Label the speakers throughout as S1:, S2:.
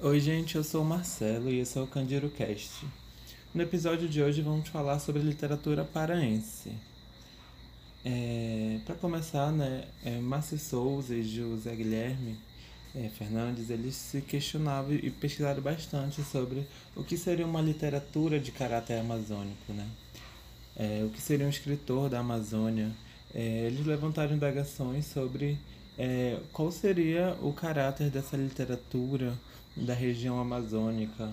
S1: Oi, gente, eu sou o Marcelo e esse é o Candiro Cast. No episódio de hoje vamos falar sobre literatura paraense. É, Para começar, né, é, Márcio Souza e José Guilherme é, Fernandes, eles se questionavam e pesquisaram bastante sobre o que seria uma literatura de caráter amazônico, né? É, o que seria um escritor da Amazônia. É, eles levantaram indagações sobre é, qual seria o caráter dessa literatura da região amazônica,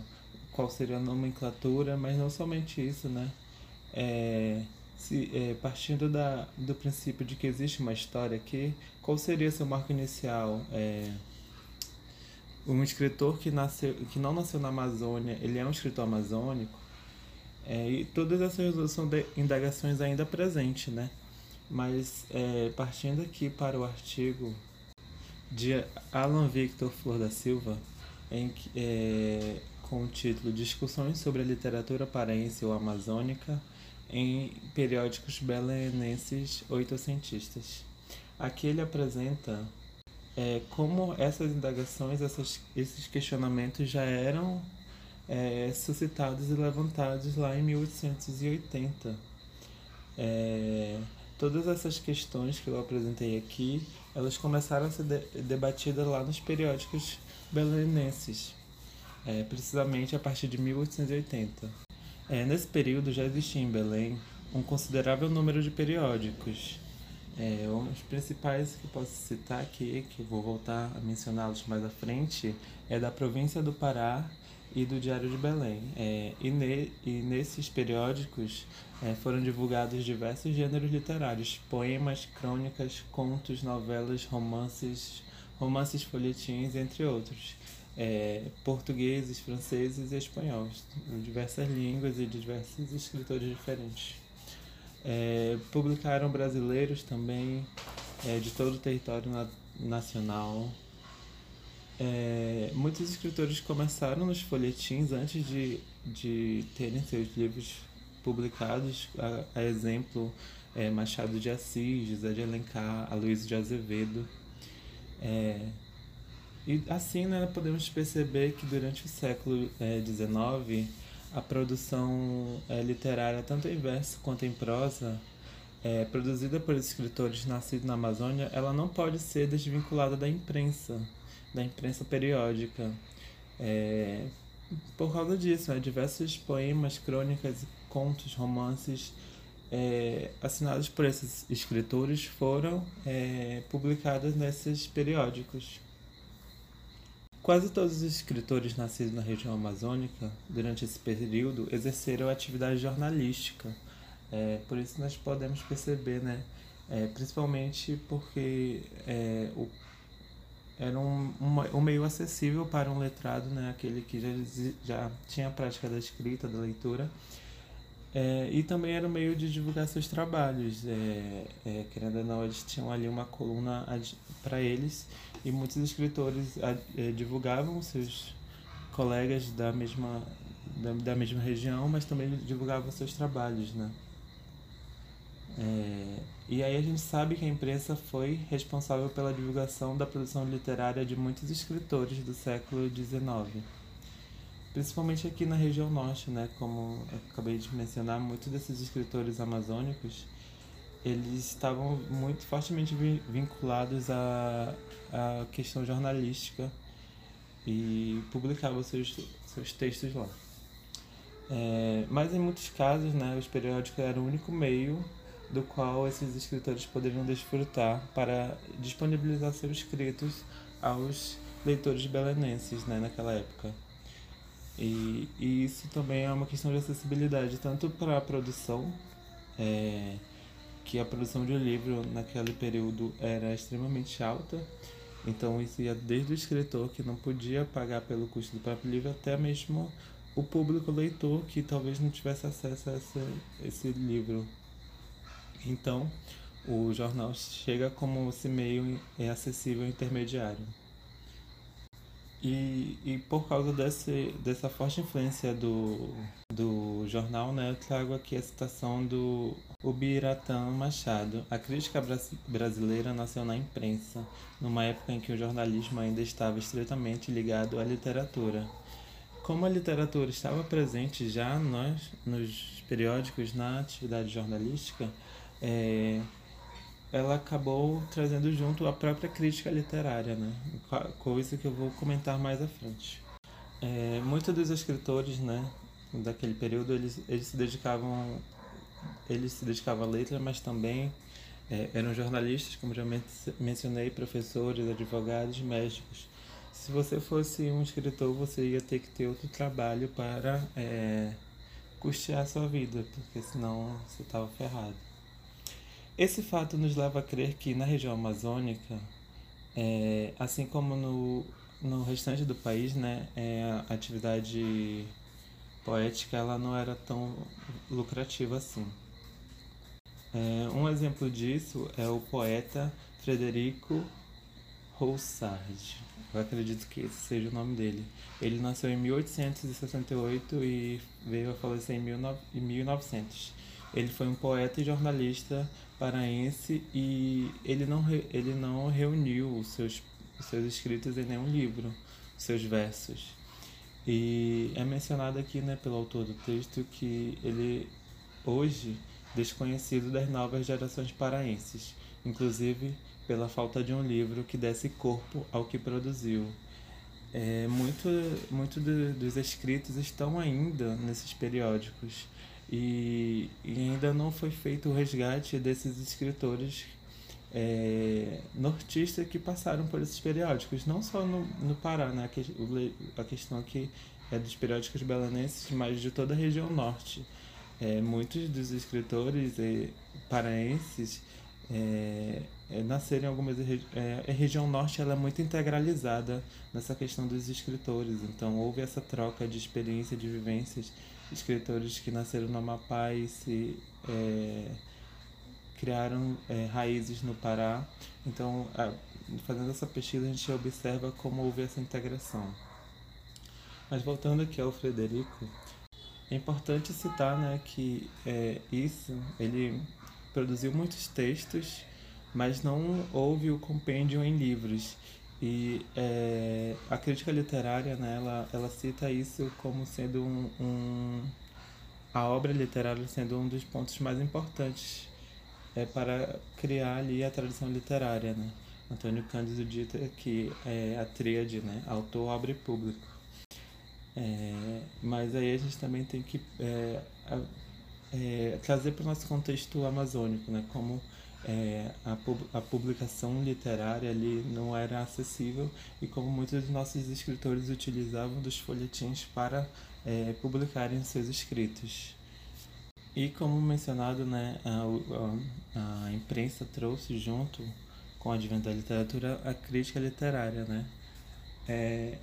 S1: qual seria a nomenclatura, mas não somente isso, né? É, se, é, partindo da, do princípio de que existe uma história aqui, qual seria seu marco inicial? É, um escritor que, nasceu, que não nasceu na Amazônia, ele é um escritor amazônico, é, e todas essas são indagações ainda presentes, né? Mas é, partindo aqui para o artigo de Alan Victor Flor da Silva, em, é, com o título Discussões sobre a literatura paraense ou amazônica em periódicos belenenses oitocentistas. Aqui ele apresenta é, como essas indagações, essas, esses questionamentos já eram é, suscitados e levantados lá em 1880. É, todas essas questões que eu apresentei aqui, elas começaram a ser de, debatidas lá nos periódicos belenenses, é, precisamente a partir de 1880. É, nesse período já existia em Belém um considerável número de periódicos. É, os principais que posso citar aqui, que vou voltar a mencioná-los mais à frente, é da província do Pará e do Diário de Belém. É, e, ne, e nesses periódicos é, foram divulgados diversos gêneros literários, poemas, crônicas, contos, novelas, romances, romances folhetins, entre outros. É, portugueses, franceses e espanhóis, em diversas línguas e de diversos escritores diferentes. É, publicaram brasileiros também, é, de todo o território na, nacional, é, muitos escritores começaram nos folhetins antes de, de terem seus livros publicados, a, a exemplo é, Machado de Assis, José de Alencar, Aloysio de Azevedo. É, e assim né, podemos perceber que durante o século XIX é, a produção é, literária, tanto em verso quanto em prosa, é, produzida por escritores nascidos na Amazônia, ela não pode ser desvinculada da imprensa da imprensa periódica. É, por causa disso, né, diversos poemas, crônicas, contos, romances é, assinados por esses escritores foram é, publicados nesses periódicos. Quase todos os escritores nascidos na região amazônica, durante esse período, exerceram atividade jornalística. É, por isso nós podemos perceber, né, é, principalmente porque é, o era um, um, um, meio acessível para um letrado, né, aquele que já, já tinha a prática da escrita, da leitura, é, e também era um meio de divulgar seus trabalhos. É, é, querendo ou não, eles tinham ali uma coluna para eles, e muitos escritores é, divulgavam seus colegas da mesma, da, da mesma região, mas também divulgavam seus trabalhos, né. É, e aí a gente sabe que a imprensa foi responsável pela divulgação da produção literária de muitos escritores do século XIX. Principalmente aqui na região norte, né? Como eu acabei de mencionar, muitos desses escritores amazônicos, eles estavam muito fortemente vinculados à, à questão jornalística e publicavam seus, seus textos lá. É, mas em muitos casos, né, os periódicos eram o único meio do qual esses escritores poderiam desfrutar para disponibilizar seus escritos aos leitores belenenses né, naquela época. E, e isso também é uma questão de acessibilidade, tanto para a produção, é, que a produção de um livro naquele período era extremamente alta, então isso ia desde o escritor que não podia pagar pelo custo do próprio livro até mesmo o público leitor que talvez não tivesse acesso a esse, esse livro então, o jornal chega como esse meio é acessível intermediário. E, e por causa desse, dessa forte influência do, do jornal, né, eu trago aqui a citação do Ubiratã Machado. A crítica brasileira nasceu na imprensa, numa época em que o jornalismo ainda estava estreitamente ligado à literatura. Como a literatura estava presente já nós, nos periódicos, na atividade jornalística, é, ela acabou trazendo junto a própria crítica literária, né? coisa que eu vou comentar mais à frente. É, muitos dos escritores, né, daquele período, eles, eles se dedicavam eles se dedicavam à letra, mas também é, eram jornalistas, como já mencionei, professores, advogados, médicos. Se você fosse um escritor, você ia ter que ter outro trabalho para é, custear a sua vida, porque senão você estava ferrado. Esse fato nos leva a crer que na região amazônica, é, assim como no, no restante do país, né, é, a atividade poética ela não era tão lucrativa assim. É, um exemplo disso é o poeta Frederico Roussard. Eu acredito que esse seja o nome dele. Ele nasceu em 1868 e veio a falecer em 1900. Ele foi um poeta e jornalista paraense e ele não, ele não reuniu os seus, os seus escritos em nenhum livro, seus versos. E é mencionado aqui né, pelo autor do texto que ele, hoje, desconhecido das novas gerações paraenses, inclusive pela falta de um livro que desse corpo ao que produziu. É, muito muito dos escritos estão ainda nesses periódicos e, e ainda não foi feito o resgate desses escritores é, nortistas que passaram por esses periódicos, não só no, no Pará, né? a questão aqui é dos periódicos belenenses, mas de toda a região norte. É, muitos dos escritores é, paraenses é, é, nasceram em algumas é, a região norte ela é muito integralizada nessa questão dos escritores então houve essa troca de experiência de vivências escritores que nasceram no Amapá e se é, criaram é, raízes no Pará. Então, a, fazendo essa pesquisa, a gente observa como houve essa integração. Mas voltando aqui ao Frederico, é importante citar né, que é, isso, ele produziu muitos textos, mas não houve o compêndio em livros. E é, a crítica literária, né, ela, ela cita isso como sendo um, um, a obra literária sendo um dos pontos mais importantes é, para criar ali a tradição literária, né? Antônio Cândido dita que é a tríade, né? Autor, obra e público. É, mas aí a gente também tem que é, é, trazer para o nosso contexto amazônico, né? Como é, a, a publicação literária ali não era acessível e como muitos dos nossos escritores utilizavam dos folhetins para é, publicarem seus escritos. E como mencionado, né, a, a, a imprensa trouxe junto com o advento da literatura a crítica literária, né? É,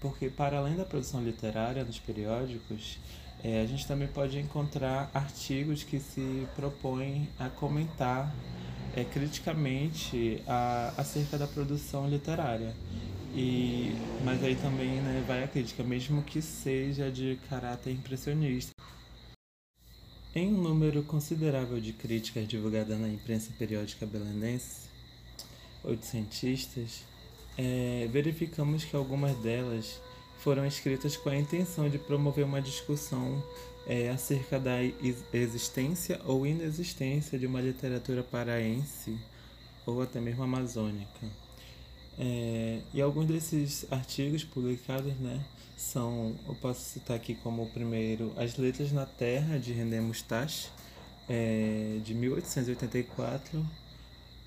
S1: porque para além da produção literária nos periódicos, é, a gente também pode encontrar artigos que se propõem a comentar é, criticamente a, acerca da produção literária. E, mas aí também né, vai a crítica, mesmo que seja de caráter impressionista. Em um número considerável de críticas divulgadas na imprensa periódica belenense, oitocentistas, é, verificamos que algumas delas foram escritas com a intenção de promover uma discussão é, acerca da existência ou inexistência de uma literatura paraense ou até mesmo amazônica. É, e alguns desses artigos publicados né, são, eu posso citar aqui como o primeiro, As Letras na Terra, de René Mustache, é, de 1884,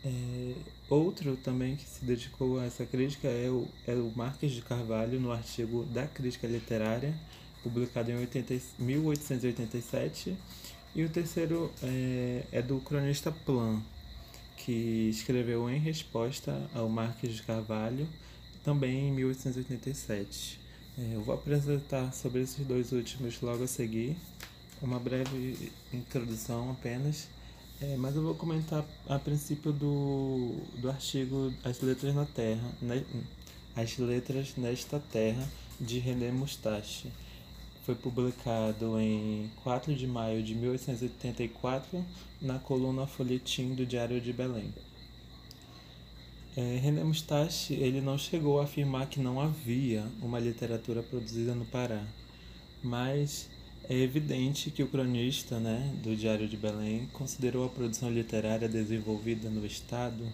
S1: é, outro também que se dedicou a essa crítica é o, é o Marques de Carvalho, no artigo da Crítica Literária, publicado em 80, 1887. E o terceiro é, é do cronista Plan, que escreveu em resposta ao Marques de Carvalho, também em 1887. É, eu vou apresentar sobre esses dois últimos logo a seguir, uma breve introdução apenas é, mas eu vou comentar a princípio do, do artigo As Letras na Terra, né? As Letras Nesta Terra, de René Mustache. Foi publicado em 4 de maio de 1884 na coluna Folhetim do Diário de Belém. É, René Mustache ele não chegou a afirmar que não havia uma literatura produzida no Pará, mas é evidente que o cronista né, do Diário de Belém considerou a produção literária desenvolvida no Estado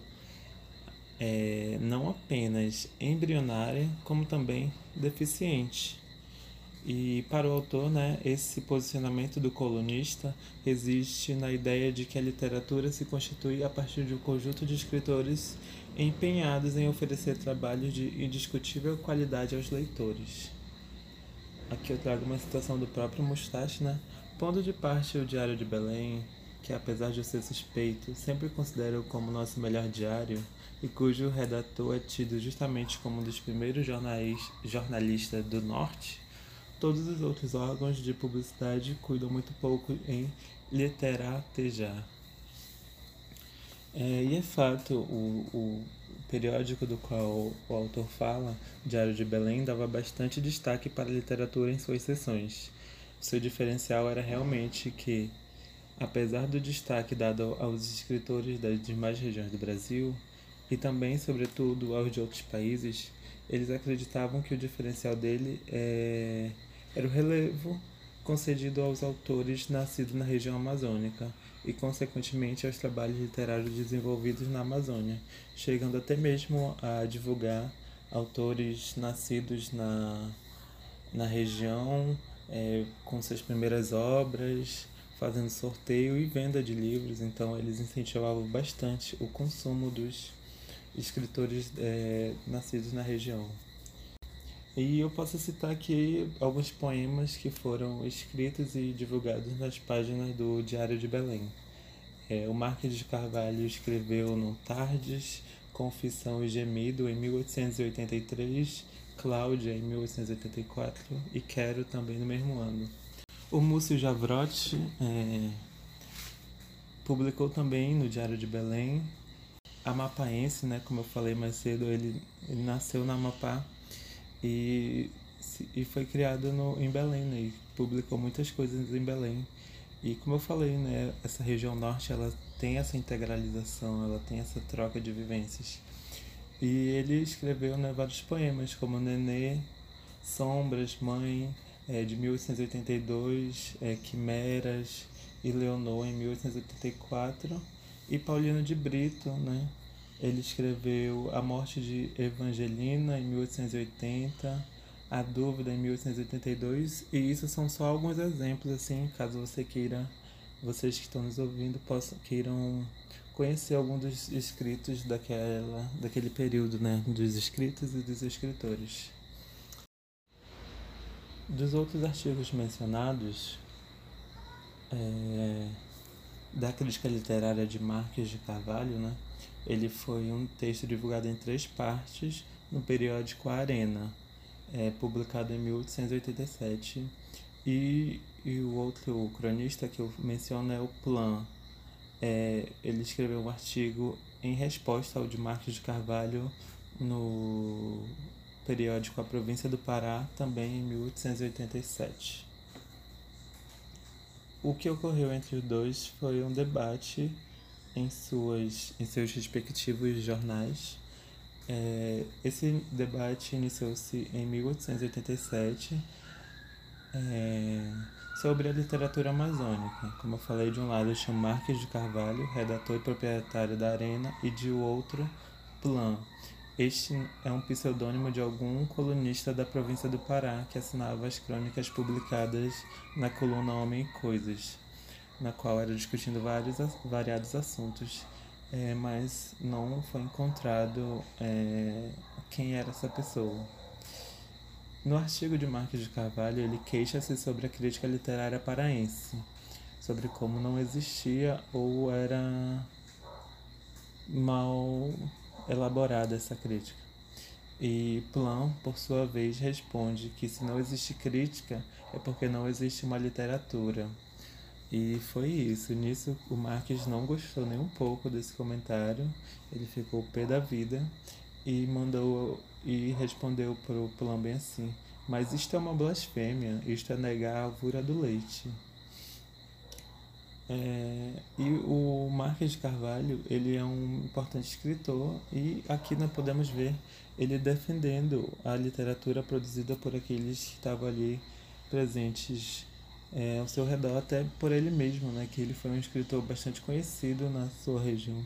S1: é, não apenas embrionária, como também deficiente. E para o autor, né, esse posicionamento do colunista resiste na ideia de que a literatura se constitui a partir de um conjunto de escritores empenhados em oferecer trabalhos de indiscutível qualidade aos leitores. Aqui eu trago uma citação do próprio Mustache, né? Pondo de parte o Diário de Belém, que apesar de ser suspeito, sempre considero como nosso melhor diário e cujo redator é tido justamente como um dos primeiros jornais, jornalistas do Norte, todos os outros órgãos de publicidade cuidam muito pouco em literatejar. É, e é fato, o, o periódico do qual o autor fala, Diário de Belém, dava bastante destaque para a literatura em suas sessões. Seu diferencial era realmente que, apesar do destaque dado aos escritores das demais regiões do Brasil, e também, sobretudo, aos de outros países, eles acreditavam que o diferencial dele é... era o relevo concedido aos autores nascidos na região amazônica e, consequentemente, aos trabalhos literários desenvolvidos na Amazônia, chegando até mesmo a divulgar autores nascidos na, na região é, com suas primeiras obras, fazendo sorteio e venda de livros. Então, eles incentivavam bastante o consumo dos escritores é, nascidos na região. E eu posso citar aqui alguns poemas que foram escritos e divulgados nas páginas do Diário de Belém. É, o Marques de Carvalho escreveu no Tardes, Confissão e Gemido em 1883, Cláudia em 1884 e Quero também no mesmo ano. O Múcio Javrotti é, publicou também no Diário de Belém. Amapaense, né, como eu falei mais cedo, ele, ele nasceu na Amapá e, e foi criado no, em Belém, né? E publicou muitas coisas em Belém. E como eu falei, né, essa região norte ela tem essa integralização, ela tem essa troca de vivências. E ele escreveu né, vários poemas, como Nenê, Sombras, Mãe, é, de 1882, é, Quimeras e Leonor, em 1884, e Paulino de Brito, né, ele escreveu A Morte de Evangelina em 1880, A Dúvida em 1882, e isso são só alguns exemplos assim, caso você queira, vocês que estão nos ouvindo possam queiram conhecer algum dos escritos daquela daquele período, né, dos escritos e dos escritores. Dos outros artigos mencionados, é, da crítica literária de Marques de Carvalho, né? Ele foi um texto divulgado em três partes no periódico Arena, é, publicado em 1887. E, e o outro cronista que eu menciono é o Plan. É, ele escreveu um artigo em resposta ao de Marques de Carvalho no periódico A Província do Pará, também em 1887. O que ocorreu entre os dois foi um debate em, suas, em seus respectivos jornais. É, esse debate iniciou-se em 1887 é, sobre a literatura amazônica. Como eu falei, de um lado tinha Marques de Carvalho, redator e proprietário da Arena, e de outro, Plan, este é um pseudônimo de algum colunista da província do Pará que assinava as crônicas publicadas na coluna Homem e Coisas, na qual era discutindo vários variados assuntos, é, mas não foi encontrado é, quem era essa pessoa. No artigo de Marques de Carvalho, ele queixa-se sobre a crítica literária paraense, sobre como não existia ou era mal elaborada essa crítica. E Plan, por sua vez, responde que se não existe crítica é porque não existe uma literatura. E foi isso. Nisso, o Marques não gostou nem um pouco desse comentário. Ele ficou pé da vida e mandou e respondeu para o Plan bem assim: Mas isto é uma blasfêmia, isto é negar a alvura do leite. É, e o Marques de Carvalho, ele é um importante escritor e aqui nós podemos ver ele defendendo a literatura produzida por aqueles que estavam ali presentes é, ao seu redor, até por ele mesmo, né, que ele foi um escritor bastante conhecido na sua região,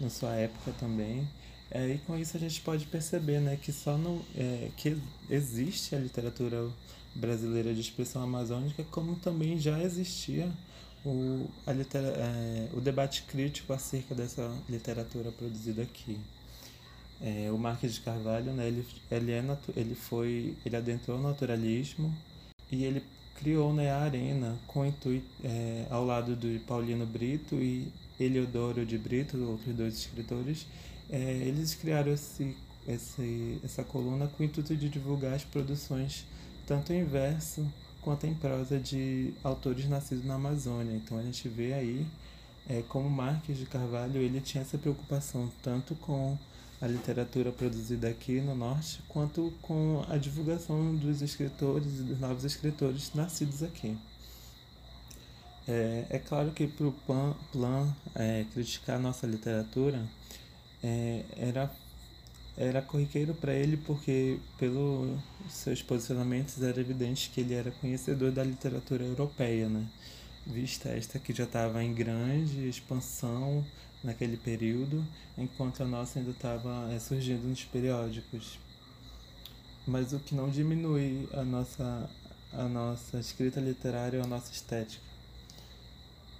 S1: na sua época também. É, e com isso a gente pode perceber né, que só não, é, que existe a literatura brasileira de expressão amazônica, como também já existia o, a litera, é, o debate crítico acerca dessa literatura produzida aqui. É, o Marques de Carvalho, né, ele, ele, é natu, ele, foi, ele adentrou o naturalismo e ele criou né, a Arena com intuito, é, ao lado do Paulino Brito e Eliodoro de Brito, outros dois escritores, é, eles criaram esse, esse, essa coluna com o intuito de divulgar as produções tanto em verso quanto em prosa de autores nascidos na Amazônia. Então a gente vê aí é, como Marques de Carvalho ele tinha essa preocupação tanto com a literatura produzida aqui no norte, quanto com a divulgação dos escritores e dos novos escritores nascidos aqui. É, é claro que para o Plan, plan é, criticar nossa literatura é, era era corriqueiro para ele porque, pelos seus posicionamentos, era evidente que ele era conhecedor da literatura europeia, né? Vista esta que já estava em grande expansão naquele período, enquanto a nossa ainda estava é, surgindo nos periódicos. Mas o que não diminui a nossa, a nossa escrita literária ou a nossa estética.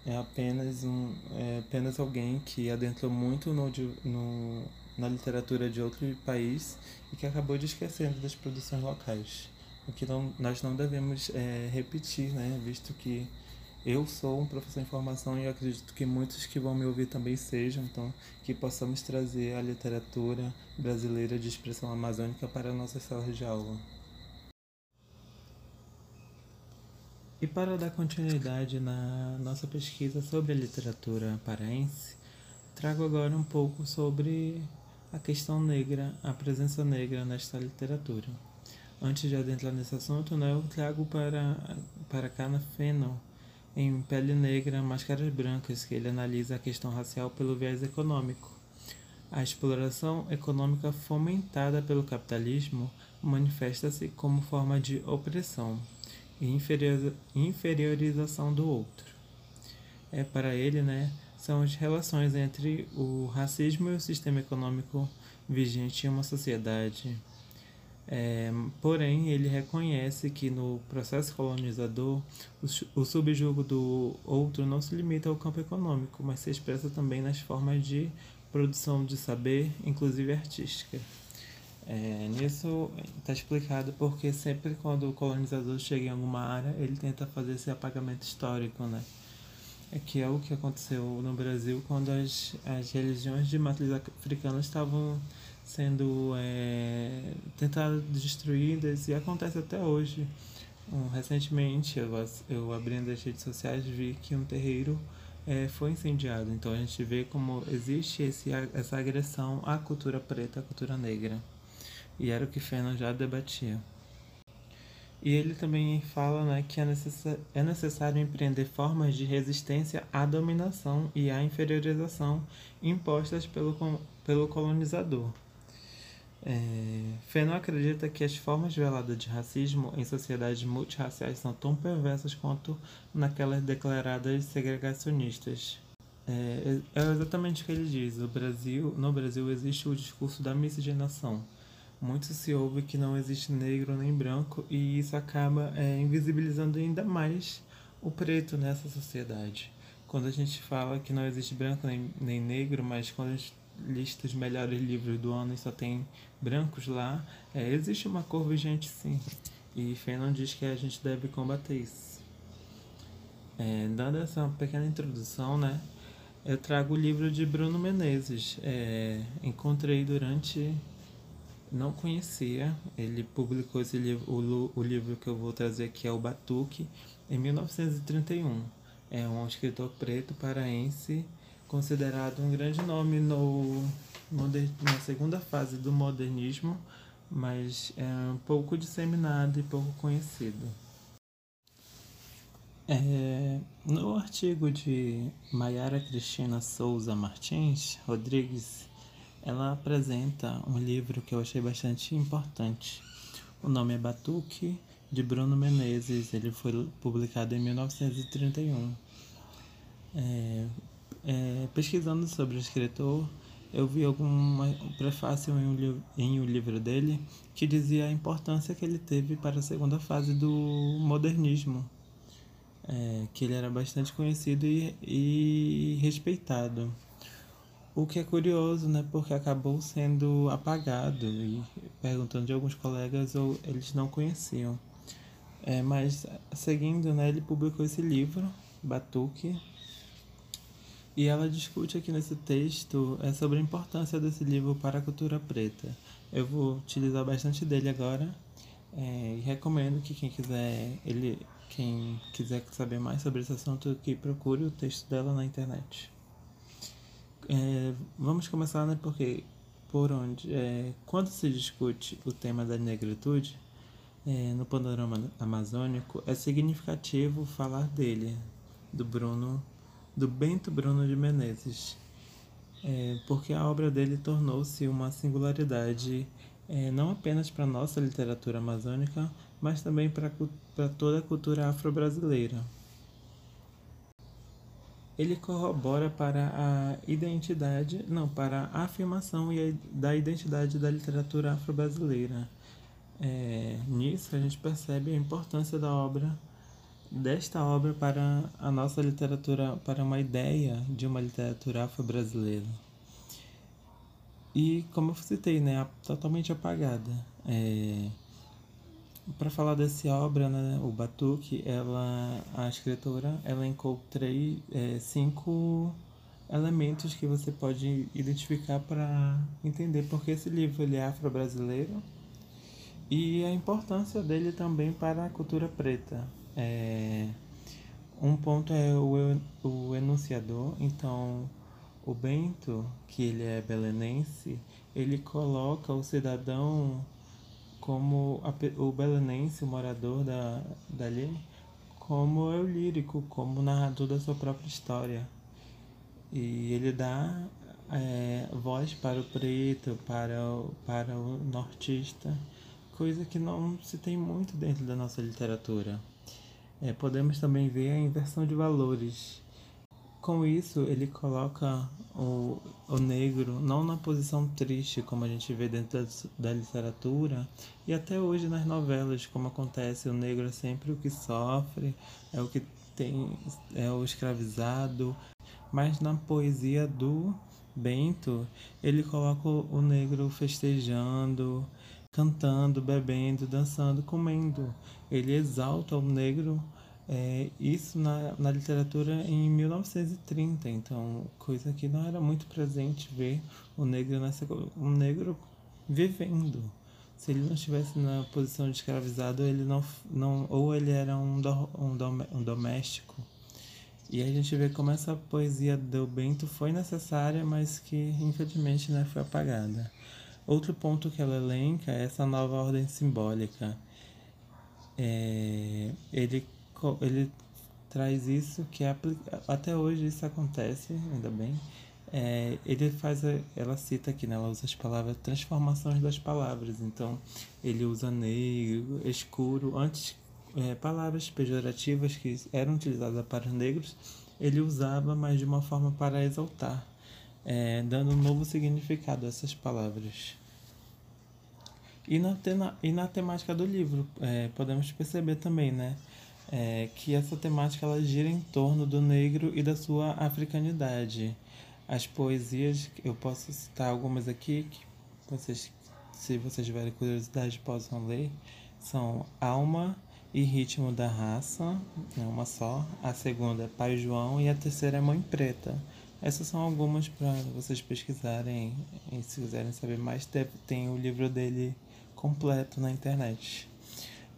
S1: É apenas, um, é apenas alguém que adentrou muito no, no na literatura de outro país e que acabou de esquecendo das produções locais. O que não, nós não devemos é, repetir, né? visto que eu sou um professor em formação e acredito que muitos que vão me ouvir também sejam, então que possamos trazer a literatura brasileira de expressão amazônica para a nossa sala de aula. E para dar continuidade na nossa pesquisa sobre a literatura paraense, trago agora um pouco sobre a questão negra, a presença negra nesta literatura. Antes de adentrar nesse assunto, né, eu trago para, para Cana Fennel, em Pele Negra, Máscaras Brancas, que ele analisa a questão racial pelo viés econômico. A exploração econômica fomentada pelo capitalismo manifesta-se como forma de opressão e inferiorização do outro. É para ele, né, são as relações entre o racismo e o sistema econômico vigente em uma sociedade. É, porém, ele reconhece que no processo colonizador, o, o subjugo do outro não se limita ao campo econômico, mas se expressa também nas formas de produção de saber, inclusive artística. É, nisso está explicado porque sempre quando o colonizador chega em alguma área, ele tenta fazer esse apagamento histórico, né? é que é o que aconteceu no Brasil quando as, as religiões de matriz africana estavam sendo é, tentadas destruídas e acontece até hoje. Um, recentemente eu, eu abrindo as redes sociais vi que um terreiro é, foi incendiado. Então a gente vê como existe esse, essa agressão à cultura preta, à cultura negra. E era o que Fena já debatia. E ele também fala né, que é, necess é necessário empreender formas de resistência à dominação e à inferiorização impostas pelo, pelo colonizador. É, Fenô acredita que as formas veladas de racismo em sociedades multirraciais são tão perversas quanto naquelas declaradas segregacionistas. É, é exatamente o que ele diz. O Brasil, no Brasil existe o discurso da miscigenação muito se ouve que não existe negro nem branco e isso acaba é, invisibilizando ainda mais o preto nessa sociedade. Quando a gente fala que não existe branco nem, nem negro, mas quando a gente lista melhores livros do ano e só tem brancos lá, é, existe uma cor vigente sim. E Fanon diz que a gente deve combater isso. É, dando essa pequena introdução, né, eu trago o livro de Bruno Menezes. É, encontrei durante não conhecia. Ele publicou esse livro, o, o livro que eu vou trazer aqui é o Batuque, em 1931. É um escritor preto paraense, considerado um grande nome no, na segunda fase do modernismo, mas é pouco disseminado e pouco conhecido. É, no artigo de Maiara Cristina Souza Martins Rodrigues, ela apresenta um livro que eu achei bastante importante. O nome é Batuque, de Bruno Menezes. Ele foi publicado em 1931. É, é, pesquisando sobre o escritor, eu vi algum prefácio em um, em um livro dele que dizia a importância que ele teve para a segunda fase do modernismo, é, que ele era bastante conhecido e, e respeitado. O que é curioso, né? Porque acabou sendo apagado e perguntando de alguns colegas ou eles não conheciam. É, mas seguindo, né? Ele publicou esse livro, Batuque, e ela discute aqui nesse texto é, sobre a importância desse livro para a cultura preta. Eu vou utilizar bastante dele agora é, e recomendo que quem quiser ele quem quiser saber mais sobre esse assunto que procure o texto dela na internet. É, vamos começar, né? Porque por onde é, quando se discute o tema da negritude é, no panorama amazônico é significativo falar dele, do Bruno do Bento Bruno de Menezes, é, porque a obra dele tornou-se uma singularidade é, não apenas para a nossa literatura amazônica, mas também para toda a cultura afro-brasileira. Ele corrobora para a identidade, não, para a afirmação e da identidade da literatura afro-brasileira. É, nisso a gente percebe a importância da obra desta obra para a nossa literatura, para uma ideia de uma literatura afro-brasileira. E como eu citei, né, totalmente apagada. É, para falar dessa obra, né, o Batuque, ela, a escritora, ela encontrei é, cinco elementos que você pode identificar para entender porque esse livro ele é afro-brasileiro e a importância dele também para a cultura preta. É, um ponto é o, o enunciador, então o Bento, que ele é belenense, ele coloca o cidadão como a, o belenense, o morador da, dali, como eu lírico, como narrador da sua própria história. E ele dá é, voz para o preto, para o, para o nortista, coisa que não se tem muito dentro da nossa literatura. É, podemos também ver a inversão de valores. Com isso, ele coloca o, o negro não na posição triste, como a gente vê dentro da, da literatura, e até hoje nas novelas, como acontece, o negro é sempre o que sofre, é o que tem, é o escravizado, mas na poesia do Bento, ele coloca o negro festejando, cantando, bebendo, dançando, comendo. Ele exalta o negro, é, isso na, na literatura em 1930, então coisa que não era muito presente ver o negro nessa um negro vivendo. Se ele não estivesse na posição de escravizado, ele não, não ou ele era um, do, um, dom, um doméstico. E a gente vê como essa poesia do Bento foi necessária, mas que infelizmente né, foi apagada. Outro ponto que ela elenca é essa nova ordem simbólica. É, ele, ele traz isso que é, até hoje isso acontece, ainda bem. É, ele faz, ela cita aqui, né, ela usa as palavras transformações das palavras. Então, ele usa negro, escuro, antes é, palavras pejorativas que eram utilizadas para os negros, ele usava, mas de uma forma para exaltar, é, dando um novo significado a essas palavras. E na, e na temática do livro, é, podemos perceber também, né? É, que essa temática ela gira em torno do negro e da sua africanidade. As poesias, eu posso citar algumas aqui, que vocês, se vocês tiverem curiosidade, possam ler, são Alma e Ritmo da Raça, é uma só. A segunda é Pai João e a terceira é Mãe Preta. Essas são algumas para vocês pesquisarem e se quiserem saber mais, tem o livro dele completo na internet.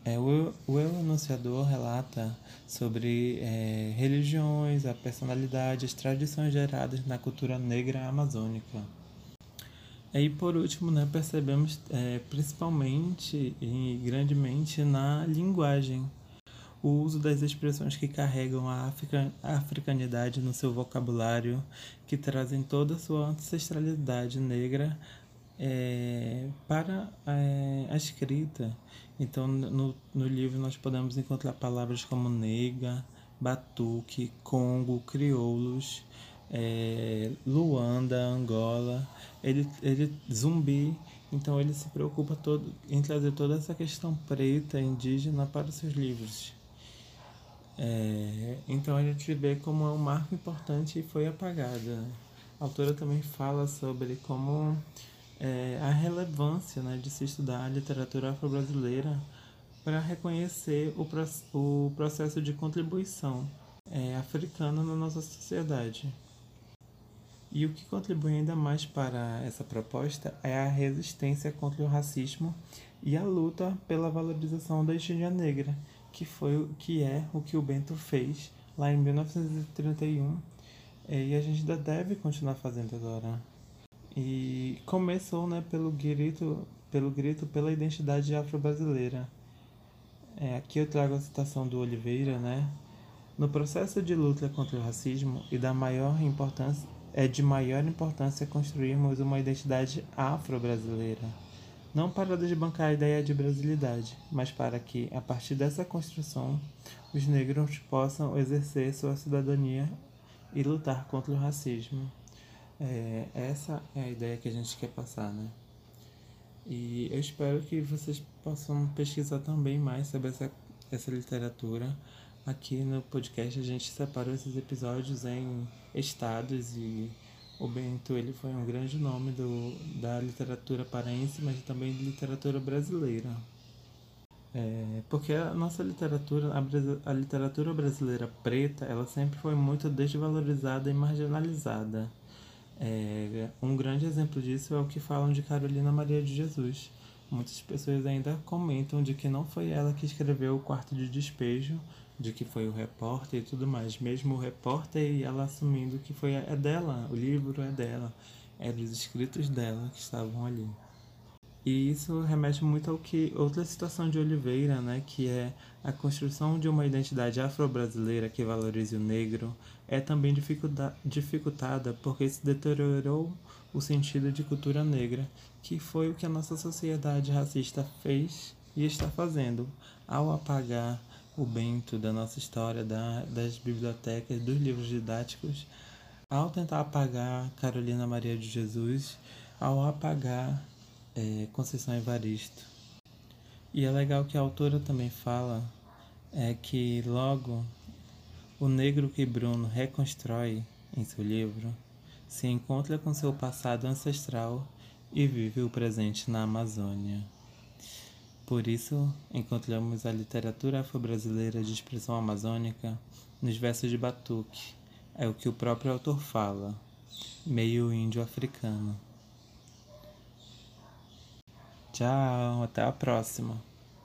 S1: É, o, o Eu Anunciador relata sobre é, religiões, a personalidade, as tradições geradas na cultura negra amazônica. E por último, né, percebemos é, principalmente e grandemente na linguagem o uso das expressões que carregam a africanidade no seu vocabulário, que trazem toda a sua ancestralidade negra é, para é, a escrita. Então, no, no livro, nós podemos encontrar palavras como nega, batuque, congo, crioulos, é, Luanda, Angola, ele, ele zumbi, então ele se preocupa todo em trazer toda essa questão preta, indígena para os seus livros. É, então a gente vê como é um marco importante e foi apagada. A autora também fala sobre como é, a relevância né, de se estudar a literatura afro-brasileira para reconhecer o, o processo de contribuição é, africana na nossa sociedade. E o que contribui ainda mais para essa proposta é a resistência contra o racismo e a luta pela valorização da etnia negra, que foi que é o que o Bento fez lá em 1931 é, e a gente ainda deve continuar fazendo agora. E começou né, pelo grito pelo grito pela identidade afro-brasileira. É, aqui eu trago a citação do Oliveira, né? No processo de luta contra o racismo e da maior importância é de maior importância construirmos uma identidade afro-brasileira, não para desbancar a ideia de brasilidade, mas para que, a partir dessa construção, os negros possam exercer sua cidadania e lutar contra o racismo. É, essa é a ideia que a gente quer passar, né? E eu espero que vocês possam pesquisar também mais sobre essa, essa literatura Aqui no podcast a gente separou esses episódios em estados e o Bento ele foi um grande nome do, da literatura paraense, mas também de literatura brasileira. É, porque a nossa literatura, a, a literatura brasileira preta, ela sempre foi muito desvalorizada e marginalizada. É, um grande exemplo disso é o que falam de Carolina Maria de Jesus. Muitas pessoas ainda comentam de que não foi ela que escreveu o Quarto de Despejo, de que foi o repórter e tudo mais. Mesmo o repórter e ela assumindo que foi é dela, o livro é dela, eram os escritos dela que estavam ali. E isso remete muito ao que outra situação de Oliveira, né, que é a construção de uma identidade afro-brasileira que valorize o negro, é também dificultada porque se deteriorou o sentido de cultura negra, que foi o que a nossa sociedade racista fez e está fazendo ao apagar o Bento da nossa história, da, das bibliotecas, dos livros didáticos, ao tentar apagar Carolina Maria de Jesus, ao apagar é, Conceição Evaristo. E é legal que a autora também fala é que logo o negro que Bruno reconstrói em seu livro se encontra com seu passado ancestral e vive o presente na Amazônia. Por isso, encontramos a literatura afro-brasileira de expressão amazônica nos versos de Batuque, é o que o próprio autor fala, meio índio africano. Tchau, até a próxima.